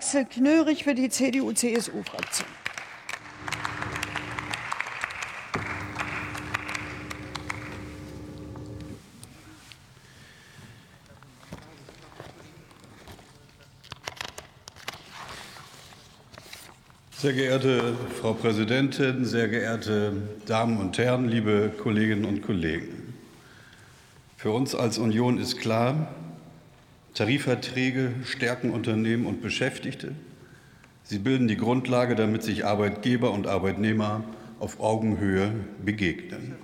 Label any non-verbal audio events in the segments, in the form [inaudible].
Axel Knörig für die CDU-CSU-Fraktion. Sehr geehrte Frau Präsidentin, sehr geehrte Damen und Herren, liebe Kolleginnen und Kollegen! Für uns als Union ist klar, Tarifverträge stärken Unternehmen und Beschäftigte. Sie bilden die Grundlage, damit sich Arbeitgeber und Arbeitnehmer auf Augenhöhe begegnen.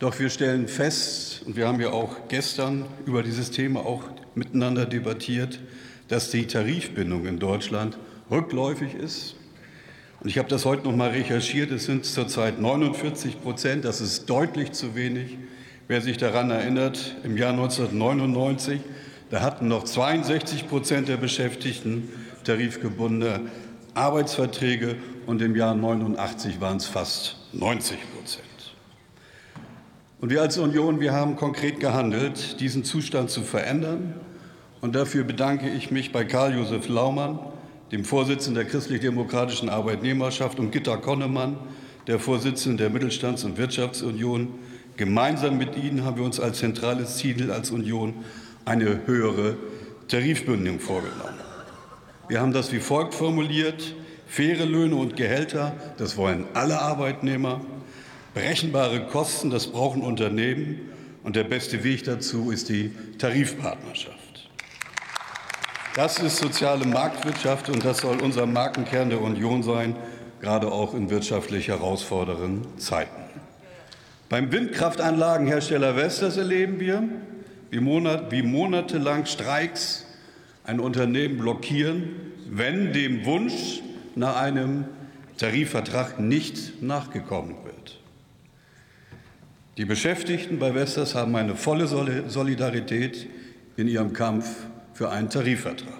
Doch wir stellen fest, und wir haben ja auch gestern über dieses Thema auch miteinander debattiert, dass die Tarifbindung in Deutschland rückläufig ist. Und ich habe das heute noch mal recherchiert. Es sind zurzeit 49 Prozent. Das ist deutlich zu wenig. Wer sich daran erinnert, im Jahr 1999, da hatten noch 62 Prozent der Beschäftigten tarifgebundene Arbeitsverträge und im Jahr 89 waren es fast 90 Prozent. Und wir als Union, wir haben konkret gehandelt, diesen Zustand zu verändern. Und dafür bedanke ich mich bei Karl-Josef Laumann, dem Vorsitzenden der Christlich-Demokratischen Arbeitnehmerschaft, und Gitta Konnemann, der Vorsitzenden der Mittelstands- und Wirtschaftsunion. Gemeinsam mit Ihnen haben wir uns als zentrales Ziel als Union eine höhere Tarifbündelung vorgenommen. Wir haben das wie folgt formuliert. Faire Löhne und Gehälter, das wollen alle Arbeitnehmer. Berechenbare Kosten, das brauchen Unternehmen. Und der beste Weg dazu ist die Tarifpartnerschaft. Das ist soziale Marktwirtschaft und das soll unser Markenkern der Union sein, gerade auch in wirtschaftlich herausfordernden Zeiten. Beim Windkraftanlagenhersteller Vestas erleben wir, wie, Monat, wie monatelang Streiks ein Unternehmen blockieren, wenn dem Wunsch nach einem Tarifvertrag nicht nachgekommen wird. Die Beschäftigten bei Vestas haben eine volle Solidarität in ihrem Kampf für einen Tarifvertrag.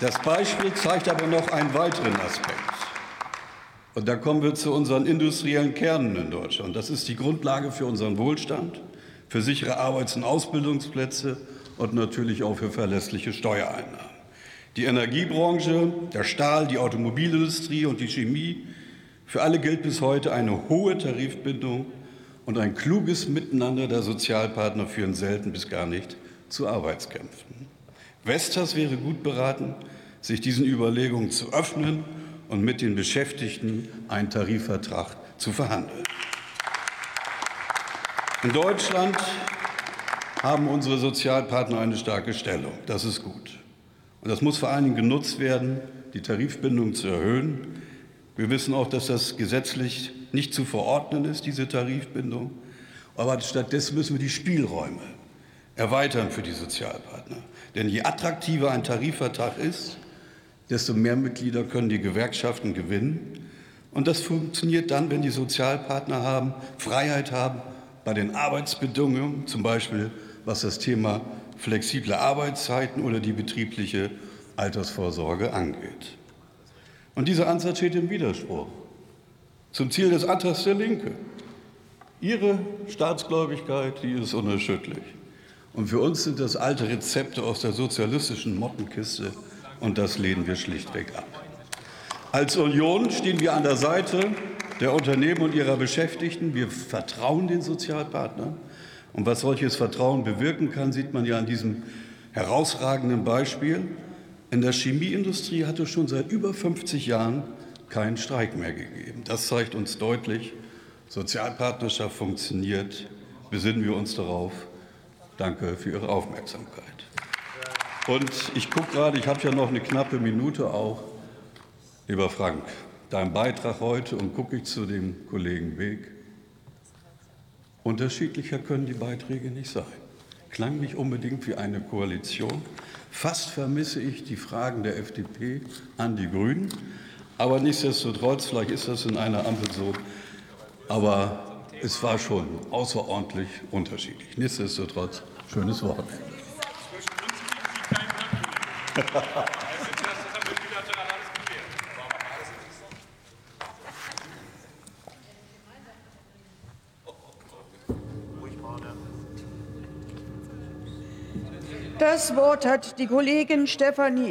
Das Beispiel zeigt aber noch einen weiteren Aspekt. Und da kommen wir zu unseren industriellen Kernen in Deutschland. Das ist die Grundlage für unseren Wohlstand, für sichere Arbeits- und Ausbildungsplätze und natürlich auch für verlässliche Steuereinnahmen. Die Energiebranche, der Stahl, die Automobilindustrie und die Chemie, für alle gilt bis heute eine hohe Tarifbindung und ein kluges Miteinander der Sozialpartner führen selten bis gar nicht zu Arbeitskämpfen. Vestas wäre gut beraten, sich diesen Überlegungen zu öffnen und mit den Beschäftigten einen Tarifvertrag zu verhandeln. In Deutschland haben unsere Sozialpartner eine starke Stellung. Das ist gut. Und das muss vor allen Dingen genutzt werden, die Tarifbindung zu erhöhen. Wir wissen auch, dass das gesetzlich nicht zu verordnen ist, diese Tarifbindung. Aber stattdessen müssen wir die Spielräume erweitern für die Sozialpartner. Denn je attraktiver ein Tarifvertrag ist, desto mehr Mitglieder können die Gewerkschaften gewinnen. Und das funktioniert dann, wenn die Sozialpartner haben, Freiheit haben bei den Arbeitsbedingungen, zum Beispiel was das Thema flexible Arbeitszeiten oder die betriebliche Altersvorsorge angeht. Und dieser Ansatz steht im Widerspruch zum Ziel des Antrags der Linke. Ihre Staatsgläubigkeit, die ist unerschütterlich. Und für uns sind das alte Rezepte aus der sozialistischen Mottenkiste und das lehnen wir schlichtweg ab. Als Union stehen wir an der Seite der Unternehmen und ihrer Beschäftigten. Wir vertrauen den Sozialpartnern. Und was solches Vertrauen bewirken kann, sieht man ja an diesem herausragenden Beispiel. In der Chemieindustrie hat es schon seit über 50 Jahren keinen Streik mehr gegeben. Das zeigt uns deutlich, Sozialpartnerschaft funktioniert. Besinnen wir uns darauf. Danke für Ihre Aufmerksamkeit. Und ich gucke gerade, ich habe ja noch eine knappe Minute auch. Lieber Frank, dein Beitrag heute und gucke ich zu dem Kollegen Weg. Unterschiedlicher können die Beiträge nicht sein. Klang nicht unbedingt wie eine Koalition. Fast vermisse ich die Fragen der FDP an die Grünen. Aber nichtsdestotrotz, vielleicht ist das in einer Ampel so. Aber es war schon außerordentlich unterschiedlich. Nichtsdestotrotz, schönes Wochenende. [laughs] Das Wort hat die Kollegin Stefanie